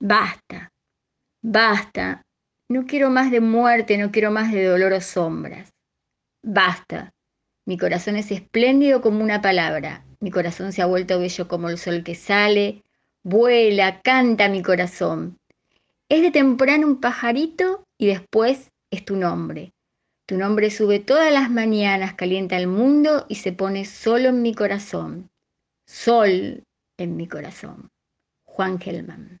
Basta, basta. No quiero más de muerte, no quiero más de dolor o sombras. Basta. Mi corazón es espléndido como una palabra. Mi corazón se ha vuelto bello como el sol que sale. Vuela, canta mi corazón. Es de temprano un pajarito y después es tu nombre. Tu nombre sube todas las mañanas, calienta el mundo y se pone solo en mi corazón. Sol en mi corazón. Juan Gelman.